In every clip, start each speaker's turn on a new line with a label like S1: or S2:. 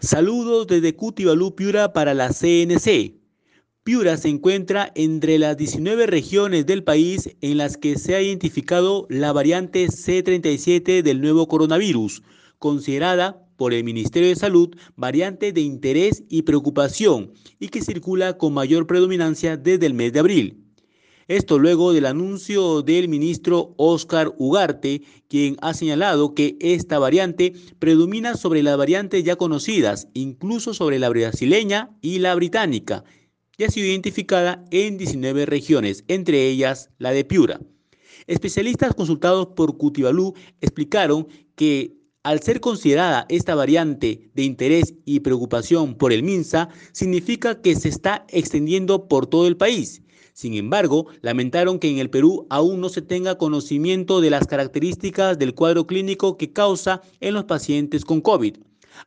S1: Saludos desde Cutibalú, Piura para la CNC. Piura se encuentra entre las 19 regiones del país en las que se ha identificado la variante C37 del nuevo coronavirus, considerada por el Ministerio de Salud variante de interés y preocupación y que circula con mayor predominancia desde el mes de abril. Esto luego del anuncio del ministro Oscar Ugarte, quien ha señalado que esta variante predomina sobre las variantes ya conocidas, incluso sobre la brasileña y la británica, y ha sido identificada en 19 regiones, entre ellas la de Piura. Especialistas consultados por Cutibalú explicaron que al ser considerada esta variante de interés y preocupación por el MINSA, significa que se está extendiendo por todo el país sin embargo, lamentaron que en el Perú aún no se tenga conocimiento de las características del cuadro clínico que causa en los pacientes con COVID.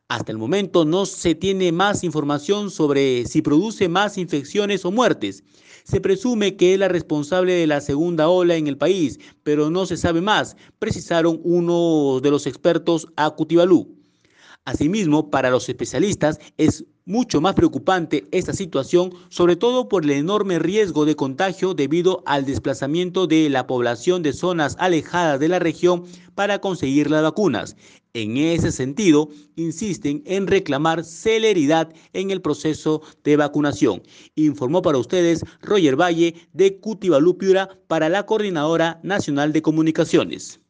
S1: Hasta el momento no se tiene más información sobre si produce más infecciones o muertes. Se presume que es la responsable de la segunda ola en el país, pero no se sabe más, precisaron uno de los expertos a Cutibalú. Asimismo, para los especialistas es mucho más preocupante esta situación, sobre todo por el enorme riesgo de contagio debido al desplazamiento de la población de zonas alejadas de la región para conseguir las vacunas. En ese sentido, insisten en reclamar celeridad en el proceso de vacunación. Informó para ustedes Roger Valle de Cutibalú Piura para la Coordinadora Nacional de Comunicaciones.